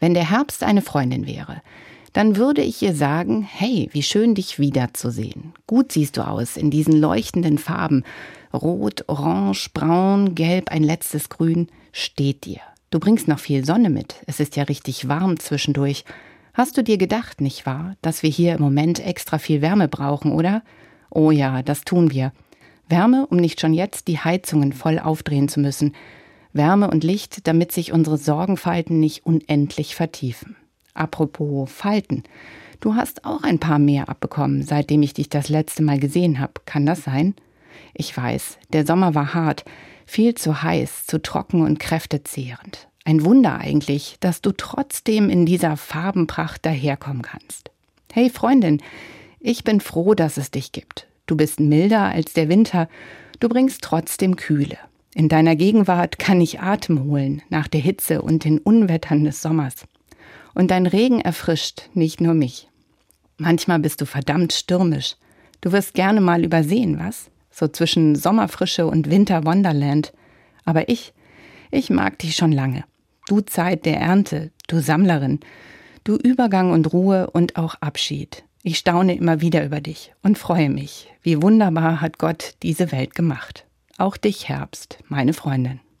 Wenn der Herbst eine Freundin wäre, dann würde ich ihr sagen, hey, wie schön dich wiederzusehen. Gut siehst du aus in diesen leuchtenden Farben. Rot, Orange, Braun, Gelb, ein letztes Grün steht dir. Du bringst noch viel Sonne mit. Es ist ja richtig warm zwischendurch. Hast du dir gedacht, nicht wahr, dass wir hier im Moment extra viel Wärme brauchen, oder? Oh ja, das tun wir. Wärme, um nicht schon jetzt die Heizungen voll aufdrehen zu müssen. Wärme und Licht, damit sich unsere Sorgenfalten nicht unendlich vertiefen. Apropos Falten. Du hast auch ein paar mehr abbekommen, seitdem ich dich das letzte Mal gesehen habe. Kann das sein? Ich weiß, der Sommer war hart, viel zu heiß, zu trocken und kräftezehrend. Ein Wunder eigentlich, dass du trotzdem in dieser Farbenpracht daherkommen kannst. Hey Freundin, ich bin froh, dass es dich gibt. Du bist milder als der Winter, du bringst trotzdem Kühle. In deiner Gegenwart kann ich Atem holen nach der Hitze und den Unwettern des Sommers. Und dein Regen erfrischt nicht nur mich. Manchmal bist du verdammt stürmisch. Du wirst gerne mal übersehen, was? So zwischen Sommerfrische und Winter Wonderland. Aber ich, ich mag dich schon lange. Du Zeit der Ernte, du Sammlerin, du Übergang und Ruhe und auch Abschied. Ich staune immer wieder über dich und freue mich, wie wunderbar hat Gott diese Welt gemacht. Auch dich, Herbst, meine Freundin.